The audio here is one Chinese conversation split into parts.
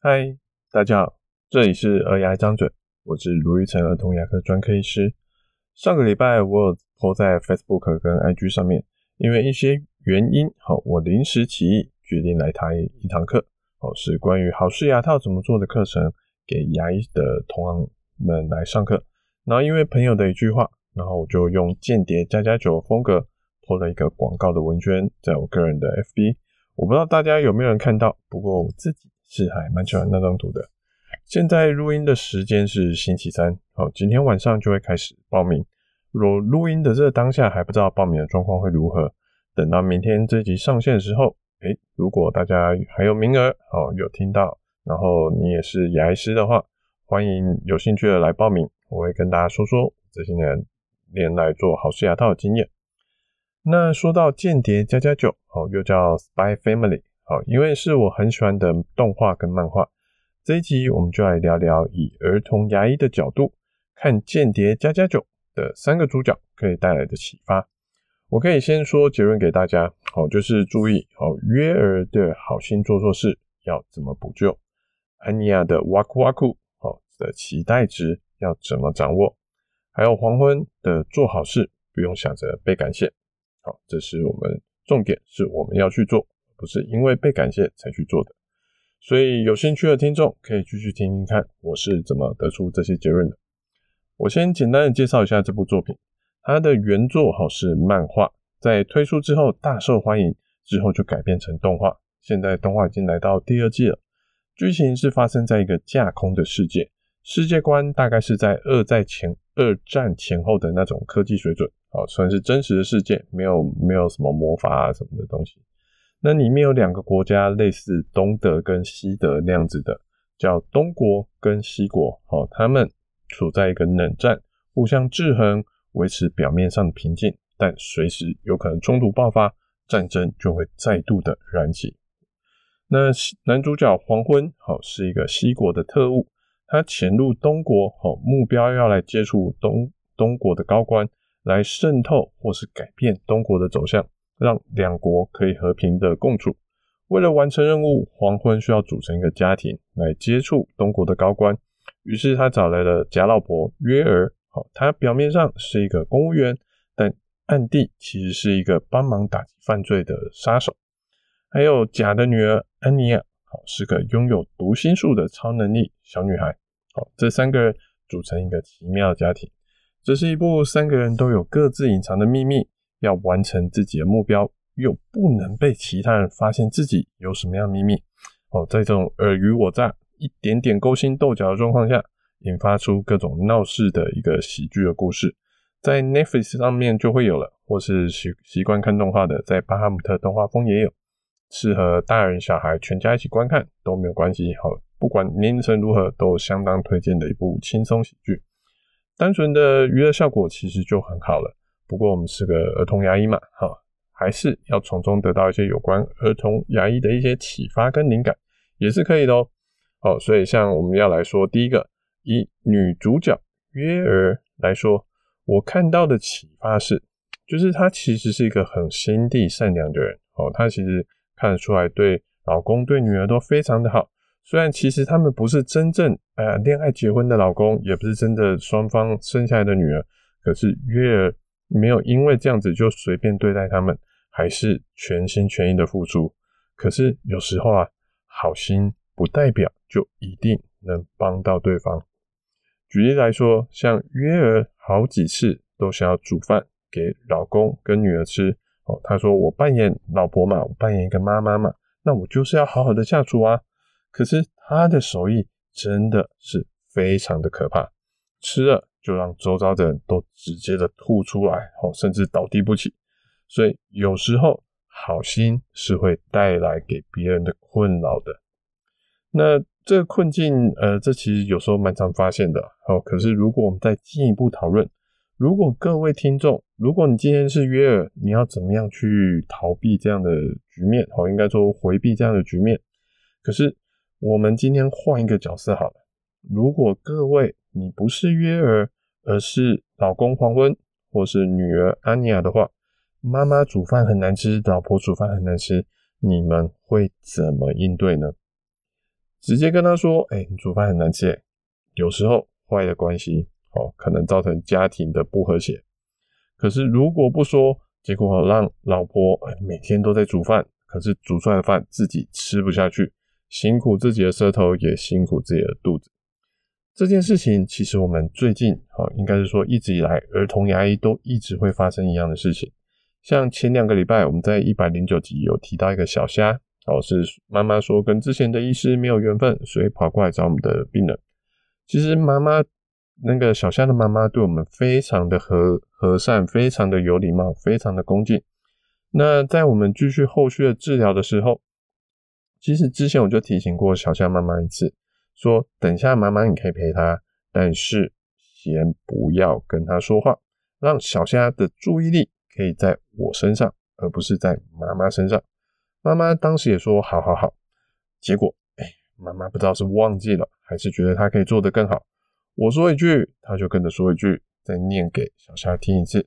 嗨，大家好，这里是儿牙张嘴，我是卢玉成儿童牙科专科医师。上个礼拜我有 po 在 Facebook 跟 IG 上面，因为一些原因，好，我临时起意决定来台一堂课，哦，是关于好事牙套怎么做的课程，给牙医的同行们来上课。然后因为朋友的一句话，然后我就用间谍加加酒风格 po 了一个广告的文宣，在我个人的 FB，我不知道大家有没有人看到，不过我自己。是还蛮喜欢那张图的。现在录音的时间是星期三，好，今天晚上就会开始报名。若录音的这个当下还不知道报名的状况会如何，等到明天这集上线的时候，诶，如果大家还有名额，好，有听到，然后你也是牙医师的话，欢迎有兴趣的来报名，我会跟大家说说这些年年来做好式牙套的经验。那说到间谍加加酒，好，又叫 Spy Family。好，因为是我很喜欢的动画跟漫画，这一集我们就来聊聊以儿童牙医的角度看《间谍加加九》的三个主角可以带来的启发。我可以先说结论给大家，好，就是注意，好，约儿的好心做错事要怎么补救，安妮亚的哇酷哇酷，好的期待值要怎么掌握，还有黄昏的做好事不用想着被感谢，好，这是我们重点，是我们要去做。不是因为被感谢才去做的，所以有兴趣的听众可以继续听听看我是怎么得出这些结论的。我先简单的介绍一下这部作品，它的原作好是漫画，在推出之后大受欢迎，之后就改编成动画，现在动画已经来到第二季了。剧情是发生在一个架空的世界，世界观大概是在二战前二战前后的那种科技水准，好，算是真实的世界，没有没有什么魔法啊什么的东西。那里面有两个国家，类似东德跟西德那样子的，叫东国跟西国。好，他们处在一个冷战，互相制衡，维持表面上的平静，但随时有可能冲突爆发，战争就会再度的燃起。那男主角黄昏，好，是一个西国的特务，他潜入东国，好，目标要来接触东东国的高官，来渗透或是改变东国的走向。让两国可以和平的共处。为了完成任务，黄昏需要组成一个家庭来接触东国的高官。于是他找来了假老婆约儿，好，他表面上是一个公务员，但暗地其实是一个帮忙打击犯罪的杀手。还有假的女儿安妮亚，好，是个拥有读心术的超能力小女孩。好，这三个人组成一个奇妙家庭。这是一部三个人都有各自隐藏的秘密。要完成自己的目标，又不能被其他人发现自己有什么样的秘密哦，在这种尔虞我诈、一点点勾心斗角的状况下，引发出各种闹事的一个喜剧的故事，在 Netflix 上面就会有了，或是习习惯看动画的，在巴哈姆特动画风也有，适合大人小孩全家一起观看都没有关系。好，不管年龄层如何，都相当推荐的一部轻松喜剧，单纯的娱乐效果其实就很好了。不过我们是个儿童牙医嘛，哈，还是要从中得到一些有关儿童牙医的一些启发跟灵感，也是可以的哦。好，所以像我们要来说第一个，以女主角约儿来说，我看到的启发是，就是她其实是一个很心地善良的人哦，她其实看得出来对老公对女儿都非常的好，虽然其实他们不是真正呃恋爱结婚的老公，也不是真的双方生下来的女儿，可是约儿。没有因为这样子就随便对待他们，还是全心全意的付出。可是有时候啊，好心不代表就一定能帮到对方。举例来说，像约儿好几次都想要煮饭给老公跟女儿吃。哦，他说我扮演老婆嘛，我扮演一个妈妈嘛，那我就是要好好的下厨啊。可是他的手艺真的是非常的可怕，吃了。就让周遭的人都直接的吐出来，哦，甚至倒地不起。所以有时候好心是会带来给别人的困扰的。那这个困境，呃，这其实有时候蛮常发现的。哦，可是如果我们再进一步讨论，如果各位听众，如果你今天是约尔，你要怎么样去逃避这样的局面？哦，应该说回避这样的局面。可是我们今天换一个角色好了，如果各位你不是约儿，而是老公黄昏，或是女儿安妮亚的话，妈妈煮饭很难吃，老婆煮饭很难吃，你们会怎么应对呢？直接跟他说：“哎、你煮饭很难吃。”有时候坏的关系哦，可能造成家庭的不和谐。可是如果不说，结果让老婆每天都在煮饭，可是煮出来的饭自己吃不下去，辛苦自己的舌头，也辛苦自己的肚子。这件事情其实我们最近哦，应该是说一直以来儿童牙医都一直会发生一样的事情。像前两个礼拜我们在一百零九集有提到一个小虾，哦是妈妈说跟之前的医师没有缘分，所以跑过来找我们的病人。其实妈妈那个小虾的妈妈对我们非常的和和善，非常的有礼貌，非常的恭敬。那在我们继续后续的治疗的时候，其实之前我就提醒过小虾妈妈一次。说等一下，妈妈你可以陪他，但是先不要跟他说话，让小虾的注意力可以在我身上，而不是在妈妈身上。妈妈当时也说好好好，结果哎，妈妈不知道是忘记了，还是觉得他可以做得更好。我说一句，他就跟着说一句，再念给小虾听一次。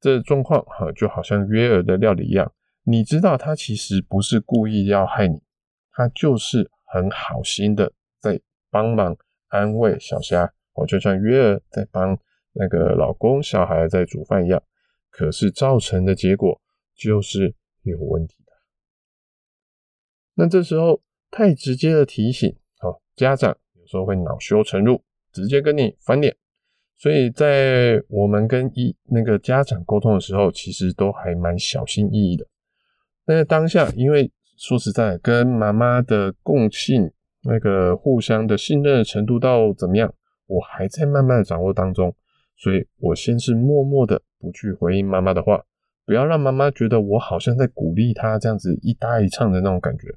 这状况哈，就好像约尔的料理一样，你知道他其实不是故意要害你，他就是很好心的。在帮忙安慰小虾，我就像约尔在帮那个老公小孩在煮饭一样，可是造成的结果就是有问题的。那这时候太直接的提醒，好，家长有时候会恼羞成怒，直接跟你翻脸。所以在我们跟一那个家长沟通的时候，其实都还蛮小心翼翼的。那当下，因为说实在，跟妈妈的共性。那个互相的信任程度到怎么样，我还在慢慢的掌握当中，所以我先是默默的不去回应妈妈的话，不要让妈妈觉得我好像在鼓励她这样子一搭一唱的那种感觉，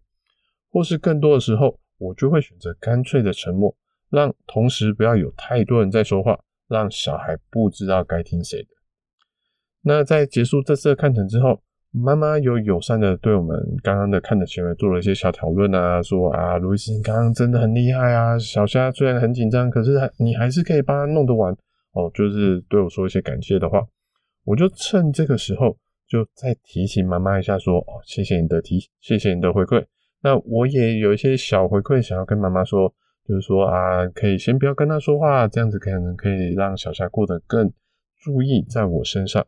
或是更多的时候，我就会选择干脆的沉默，让同时不要有太多人在说话，让小孩不知道该听谁的。那在结束这次的看诊之后。妈妈有友善的对我们刚刚的看的行为做了一些小讨论啊，说啊，卢医师你刚刚真的很厉害啊，小虾虽然很紧张，可是你还是可以帮他弄得完哦，就是对我说一些感谢的话。我就趁这个时候就再提醒妈妈一下说，说哦，谢谢你的提，谢谢你的回馈。那我也有一些小回馈想要跟妈妈说，就是说啊，可以先不要跟他说话，这样子可能可以让小虾过得更注意在我身上。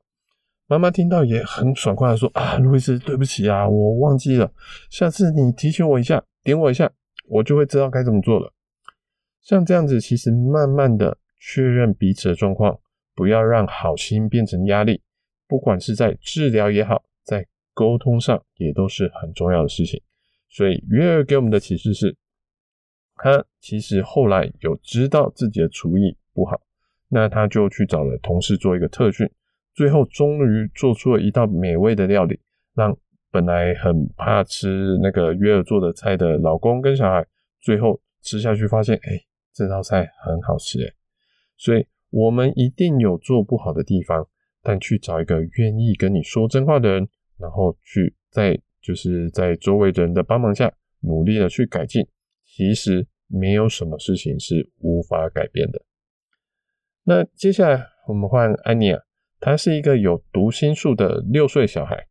妈妈听到也很爽快的说：“啊，路易斯，对不起啊，我忘记了，下次你提醒我一下，点我一下，我就会知道该怎么做了。”像这样子，其实慢慢的确认彼此的状况，不要让好心变成压力，不管是在治疗也好，在沟通上也都是很重要的事情。所以约尔给我们的启示是，他其实后来有知道自己的厨艺不好，那他就去找了同事做一个特训。最后终于做出了一道美味的料理，让本来很怕吃那个约尔做的菜的老公跟小孩，最后吃下去发现，哎、这道菜很好吃哎。所以我们一定有做不好的地方，但去找一个愿意跟你说真话的人，然后去在就是在周围人的帮忙下，努力的去改进。其实没有什么事情是无法改变的。那接下来我们换安妮啊。他是一个有读心术的六岁小孩，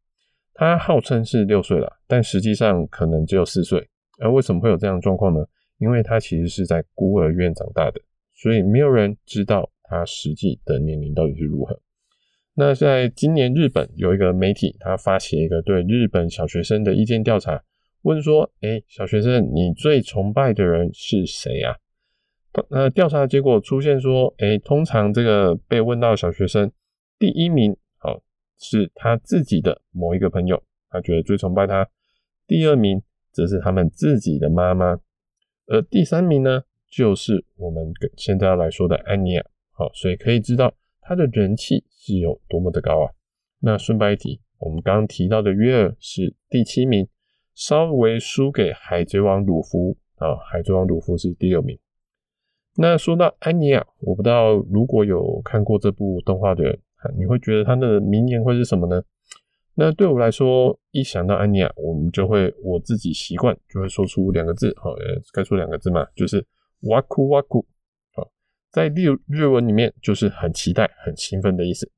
他号称是六岁了，但实际上可能只有四岁。而为什么会有这样的状况呢？因为他其实是在孤儿院长大的，所以没有人知道他实际的年龄到底是如何。那在今年日本有一个媒体，他发起一个对日本小学生的意见调查，问说：“诶，小学生，你最崇拜的人是谁啊？”那调查结果出现说：“诶，通常这个被问到的小学生。”第一名，好，是他自己的某一个朋友，他觉得最崇拜他。第二名则是他们自己的妈妈，而第三名呢，就是我们现在要来说的安妮亚。好，所以可以知道他的人气是有多么的高啊。那顺带一提，我们刚刚提到的约尔是第七名，稍微输给海贼王鲁夫啊，海贼王鲁夫是第六名。那说到安妮亚，我不知道如果有看过这部动画的人。你会觉得他的名言会是什么呢？那对我来说，一想到安妮亚，我们就会我自己习惯就会说出两个字，好，呃，该说两个字嘛，就是哇酷哇酷，好，在日日文里面就是很期待、很兴奋的意思。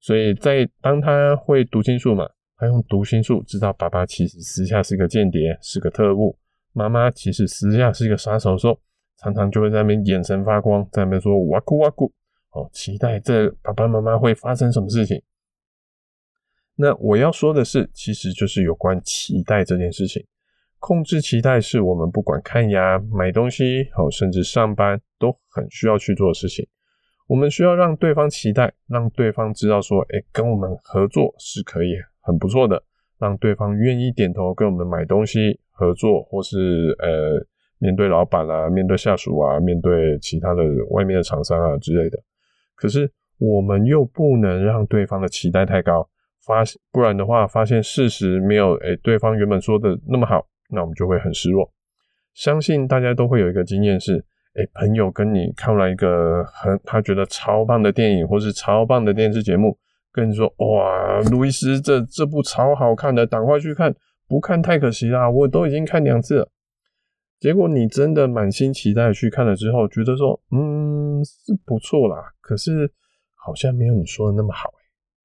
所以在当他会读心术嘛，他用读心术知道爸爸其实私下是个间谍，是个特务。妈妈其实私下是一个杀手的时候，常常就会在那边眼神发光，在那边说哇酷哇酷，哦，期待这爸爸妈妈会发生什么事情。那我要说的是，其实就是有关期待这件事情。控制期待是我们不管看牙、买东西，哦，甚至上班都很需要去做的事情。我们需要让对方期待，让对方知道说，哎，跟我们合作是可以很不错的，让对方愿意点头跟我们买东西合作，或是呃，面对老板啊，面对下属啊，面对其他的外面的厂商啊之类的。可是我们又不能让对方的期待太高。发，不然的话，发现事实没有诶、对方原本说的那么好，那我们就会很失落。相信大家都会有一个经验是，诶、朋友跟你看了一个很他觉得超棒的电影，或是超棒的电视节目，跟你说，哇，路易斯这这部超好看的，赶快去看，不看太可惜啦，我都已经看两次了。结果你真的满心期待去看了之后，觉得说，嗯，是不错啦，可是好像没有你说的那么好，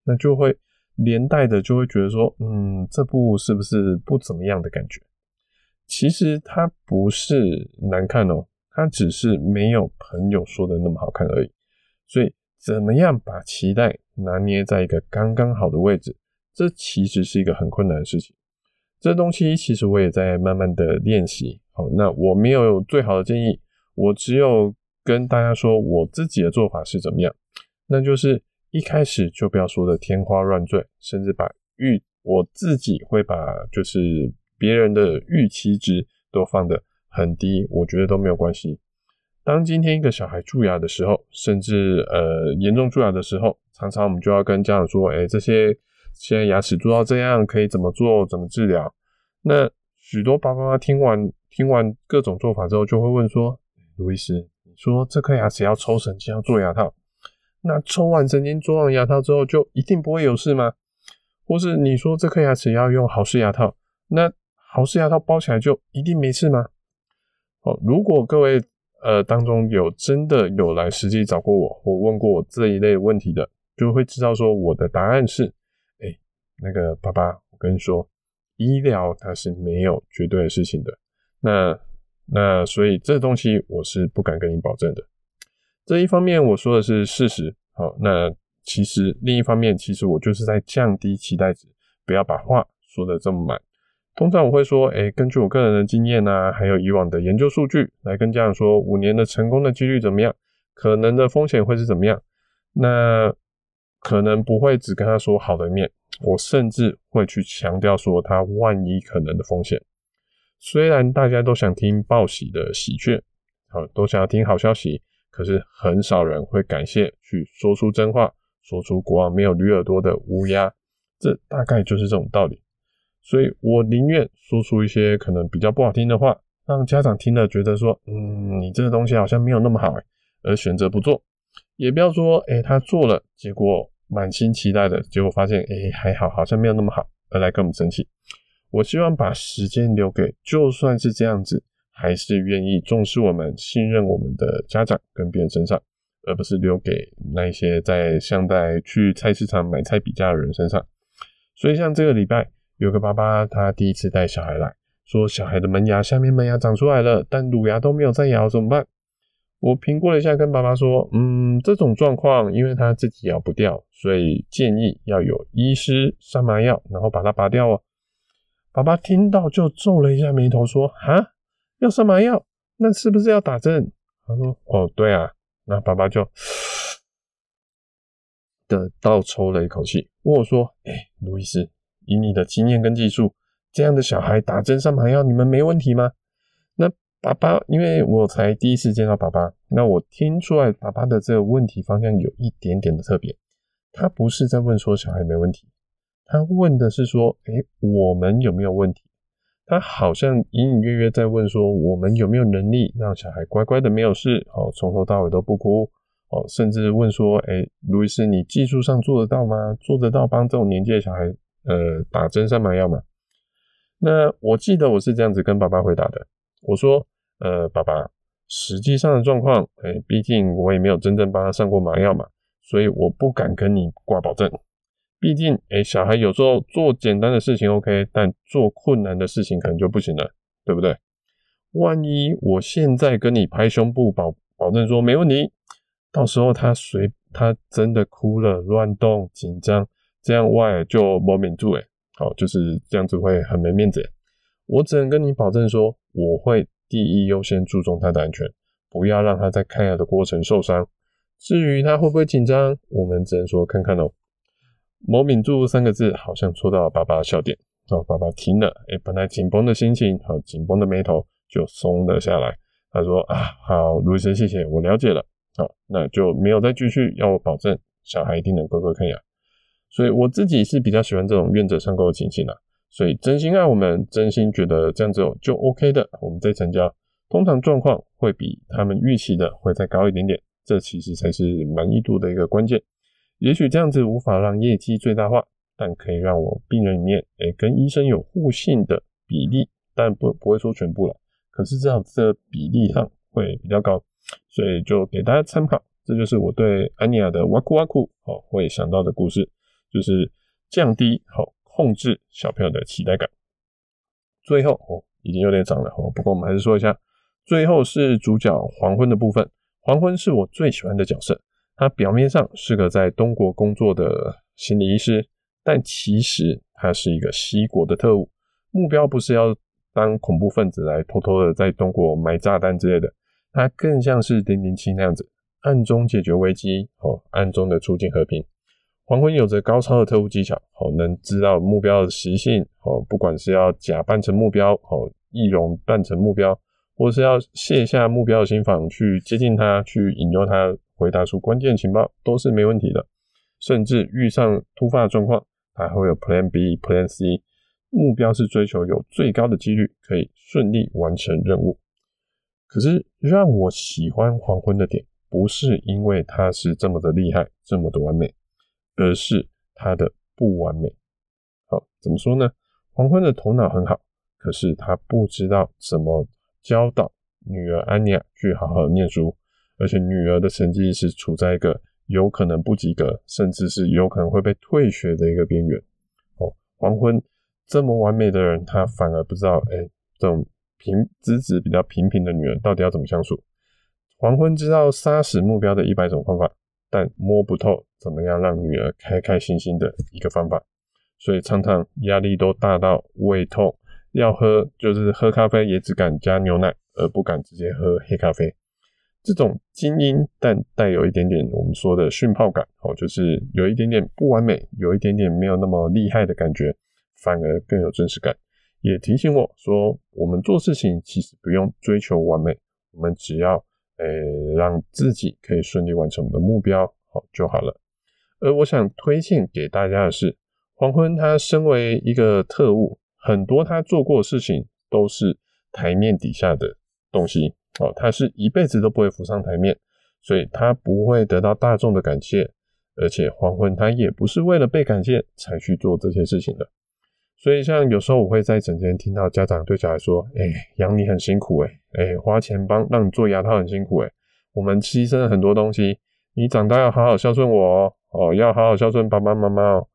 那就会。连带的就会觉得说，嗯，这部是不是不怎么样的感觉？其实它不是难看哦，它只是没有朋友说的那么好看而已。所以，怎么样把期待拿捏在一个刚刚好的位置，这其实是一个很困难的事情。这东西其实我也在慢慢的练习。好，那我没有最好的建议，我只有跟大家说我自己的做法是怎么样，那就是。一开始就不要说的天花乱坠，甚至把预我自己会把就是别人的预期值都放得很低，我觉得都没有关系。当今天一个小孩蛀牙的时候，甚至呃严重蛀牙的时候，常常我们就要跟家长说：“哎，这些现在牙齿蛀到这样，可以怎么做？怎么治疗？”那许多爸爸妈妈听完听完各种做法之后，就会问说：“卢医师，说这颗牙齿要抽神经，要做牙套？”那抽完神经、做完牙套之后，就一定不会有事吗？或是你说这颗牙齿要用豪氏牙套，那豪氏牙套包起来就一定没事吗？哦，如果各位呃当中有真的有来实际找过我，或问过我这一类问题的，就会知道说我的答案是：哎、那个爸爸，我跟你说，医疗它是没有绝对的事情的。那那所以这东西我是不敢跟你保证的。这一方面我说的是事实，好，那其实另一方面，其实我就是在降低期待值，不要把话说得这么满。通常我会说，哎，根据我个人的经验啊，还有以往的研究数据，来跟家长说，五年的成功的几率怎么样，可能的风险会是怎么样。那可能不会只跟他说好的一面，我甚至会去强调说他万一可能的风险。虽然大家都想听报喜的喜鹊，好，都想要听好消息。可是很少人会感谢去说出真话，说出国王没有驴耳朵的乌鸦，这大概就是这种道理。所以我宁愿说出一些可能比较不好听的话，让家长听了觉得说，嗯，你这个东西好像没有那么好，而选择不做。也不要说，哎，他做了，结果满心期待的结果发现，哎，还好，好像没有那么好，而来跟我们生气。我希望把时间留给，就算是这样子。还是愿意重视我们、信任我们的家长跟别人身上，而不是留给那些在像在去菜市场买菜比价的人身上。所以，像这个礼拜有个爸爸，他第一次带小孩来说，小孩的门牙下面门牙长出来了，但乳牙都没有在咬，怎么办？我评估了一下，跟爸爸说，嗯，这种状况，因为他自己咬不掉，所以建议要有医师上麻药，然后把它拔掉哦。爸爸听到就皱了一下眉头，说：“哈？”要上麻药，那是不是要打针？他说：“哦，对啊。”那爸爸就的倒抽了一口气，问我说：“哎、路易斯，以你的经验跟技术，这样的小孩打针上麻药，你们没问题吗？”那爸爸，因为我才第一次见到爸爸，那我听出来爸爸的这个问题方向有一点点的特别。他不是在问说小孩没问题，他问的是说：“哎、我们有没有问题？”他好像隐隐约约在问说：“我们有没有能力让小孩乖乖的没有事？哦，从头到尾都不哭？哦，甚至问说：‘哎，路易斯，你技术上做得到吗？做得到帮这种年纪的小孩，呃，打针上麻药吗？’那我记得我是这样子跟爸爸回答的。我说：‘呃，爸爸，实际上的状况，哎，毕竟我也没有真正帮他上过麻药嘛，所以我不敢跟你挂保证。’毕竟，哎，小孩有时候做简单的事情 OK，但做困难的事情可能就不行了，对不对？万一我现在跟你拍胸部保保证说没问题，到时候他随他真的哭了、乱动、紧张，这样外就没面子诶，好，就是这样子会很没面子。我只能跟你保证说，我会第一优先注重他的安全，不要让他在看牙的过程受伤。至于他会不会紧张，我们只能说看看哦。某敏柱三个字好像戳到了爸爸的笑点，哦，爸爸听了，诶，本来紧绷的心情和紧绷的眉头。就松了下来。他说：“啊，好，卢医生，谢谢，我了解了。好，那就没有再继续要我保证小孩一定能乖乖看牙。所以我自己是比较喜欢这种愿者上钩的情形啦。所以真心爱我们，真心觉得这样子就 OK 的，我们再成交。通常状况会比他们预期的会再高一点点，这其实才是满意度的一个关键。也许这样子无法让业绩最大化，但可以让我病人里面，哎，跟医生有互信的比例，但不不会说全部了。”可是至少这个比例上会比较高，所以就给大家参考。这就是我对安妮亚的哇酷哇酷哦会想到的故事，就是降低好控制小朋友的期待感。最后哦已经有点长了哦，不过我们还是说一下，最后是主角黄昏的部分。黄昏是我最喜欢的角色，他表面上是个在东国工作的心理医师，但其实他是一个西国的特务，目标不是要。当恐怖分子来偷偷的在东国埋炸弹之类的，他更像是零零七那样子，暗中解决危机，哦，暗中的促进和平。黄昏有着高超的特务技巧，哦，能知道目标的习性，哦，不管是要假扮成目标，哦，易容扮成目标，或是要卸下目标的心防去接近他，去引诱他回答出关键情报，都是没问题的。甚至遇上突发状况，还会有 Plan B、Plan C。目标是追求有最高的几率可以顺利完成任务。可是让我喜欢黄昏的点，不是因为他是这么的厉害，这么的完美，而是他的不完美。好，怎么说呢？黄昏的头脑很好，可是他不知道怎么教导女儿安妮亚去好好念书，而且女儿的成绩是处在一个有可能不及格，甚至是有可能会被退学的一个边缘。哦，黄昏。这么完美的人，他反而不知道，哎，这种平资质比较平平的女人到底要怎么相处。黄昏知道杀死目标的一百种方法，但摸不透怎么样让女儿开开心心的一个方法，所以常常压力都大到胃痛，要喝就是喝咖啡也只敢加牛奶，而不敢直接喝黑咖啡。这种精英但带有一点点我们说的逊泡感，哦，就是有一点点不完美，有一点点没有那么厉害的感觉。反而更有真实感，也提醒我说，我们做事情其实不用追求完美，我们只要诶、让自己可以顺利完成我们的目标，好就好了。而我想推荐给大家的是，黄昏他身为一个特务，很多他做过的事情都是台面底下的东西，哦，他是一辈子都不会浮上台面，所以他不会得到大众的感谢，而且黄昏他也不是为了被感谢才去做这些事情的。所以，像有时候我会在整天听到家长对小孩说：“哎、养你很辛苦、欸，哎，哎，花钱帮让你做牙套很辛苦、欸，哎，我们牺牲了很多东西，你长大要好好孝顺我哦，要好好孝顺爸爸妈妈哦。”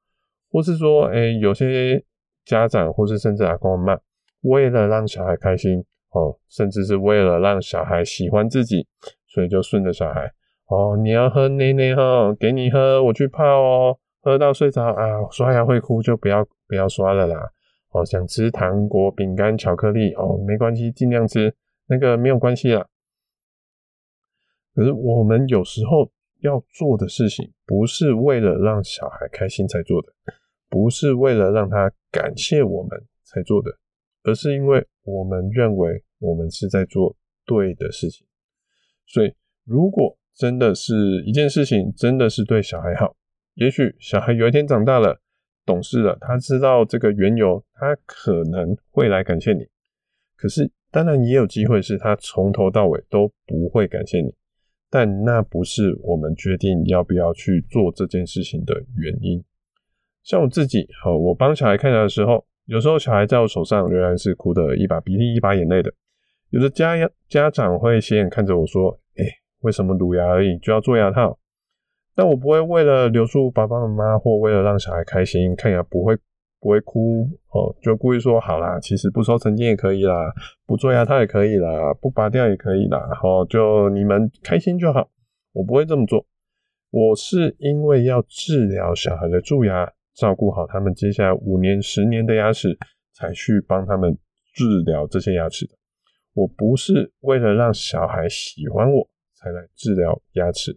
或是说，哎、有些家长或是甚至阿公阿嬷，为了让小孩开心哦，甚至是为了让小孩喜欢自己，所以就顺着小孩哦，你要喝奶奶哈，给你喝，我去泡哦，喝到睡着啊，刷牙会哭就不要。不要刷了啦！哦，想吃糖果、饼干、巧克力哦，没关系，尽量吃，那个没有关系啦。可是我们有时候要做的事情，不是为了让小孩开心才做的，不是为了让他感谢我们才做的，而是因为我们认为我们是在做对的事情。所以，如果真的是一件事情，真的是对小孩好，也许小孩有一天长大了。懂事了，他知道这个缘由，他可能会来感谢你。可是，当然也有机会是他从头到尾都不会感谢你。但那不是我们决定要不要去做这件事情的原因。像我自己，好，我帮小孩看牙的时候，有时候小孩在我手上仍然是哭得一把鼻涕一把眼泪的。有的家家长会斜眼看着我说：“哎，为什么乳牙而已就要做牙套？”但我不会为了留住爸爸妈妈，或为了让小孩开心看牙，不会不会哭哦，就故意说好啦，其实不收成金也可以啦，不做牙套也可以啦，不拔掉也可以啦，好，就你们开心就好。我不会这么做，我是因为要治疗小孩的蛀牙，照顾好他们接下来五年、十年的牙齿，才去帮他们治疗这些牙齿的。我不是为了让小孩喜欢我才来治疗牙齿，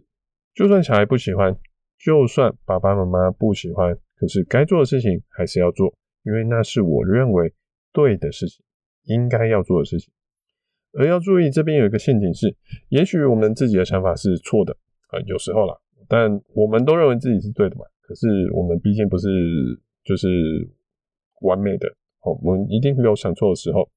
就算小孩不喜欢，就算爸爸妈妈不喜欢。可是该做的事情还是要做，因为那是我认为对的事情，应该要做的事情。而要注意，这边有一个陷阱是，也许我们自己的想法是错的啊，有时候啦，但我们都认为自己是对的嘛。可是我们毕竟不是就是完美的，哦，我们一定会有想错的时候。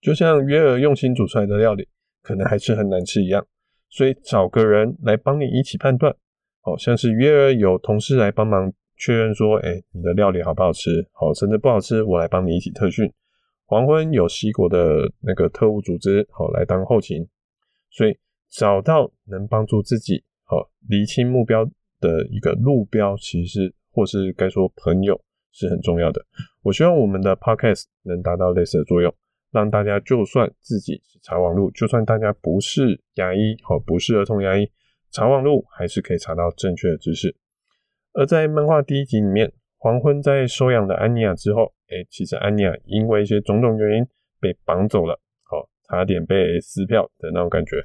就像约尔用心煮出来的料理，可能还是很难吃一样，所以找个人来帮你一起判断。好像是约尔有同事来帮忙确认说，哎、你的料理好不好吃？好，甚至不好吃，我来帮你一起特训。黄昏有西国的那个特务组织，好，来当后勤。所以找到能帮助自己，好，厘清目标的一个路标，其实是或是该说朋友是很重要的。我希望我们的 podcast 能达到类似的作用，让大家就算自己是查网路，就算大家不是牙医，好，不是儿童牙医。查网路还是可以查到正确的知识。而在漫画第一集里面，黄昏在收养了安妮亚之后，哎、其实安妮亚因为一些种种原因被绑走了，好，差点被撕票的那种感觉。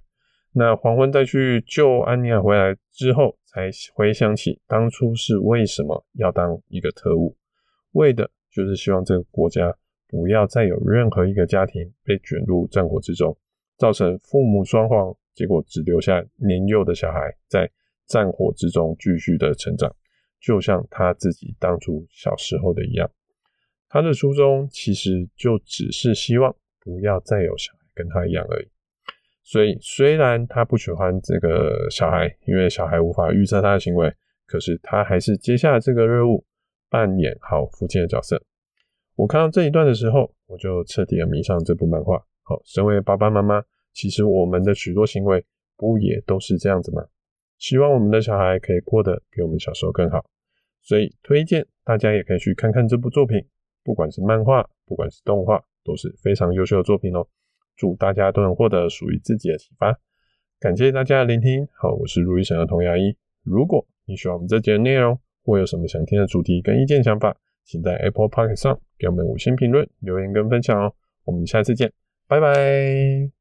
那黄昏再去救安妮亚回来之后，才回想起当初是为什么要当一个特务，为的就是希望这个国家不要再有任何一个家庭被卷入战火之中，造成父母双亡。结果只留下年幼的小孩在战火之中继续的成长，就像他自己当初小时候的一样。他的初衷其实就只是希望不要再有小孩跟他一样而已。所以虽然他不喜欢这个小孩，因为小孩无法预测他的行为，可是他还是接下了这个任务，扮演好父亲的角色。我看到这一段的时候，我就彻底的迷上这部漫画。好，身为爸爸妈妈。其实我们的许多行为不也都是这样子吗？希望我们的小孩可以过得比我们小时候更好，所以推荐大家也可以去看看这部作品，不管是漫画，不管是动画，都是非常优秀的作品哦。祝大家都能获得属于自己的启发。感谢大家的聆听，好，我是如意神儿童牙医。如果你喜欢我们这节的内容，或有什么想听的主题跟意见想法，请在 Apple Podcast 上给我们五星评论、留言跟分享哦。我们下次见，拜拜。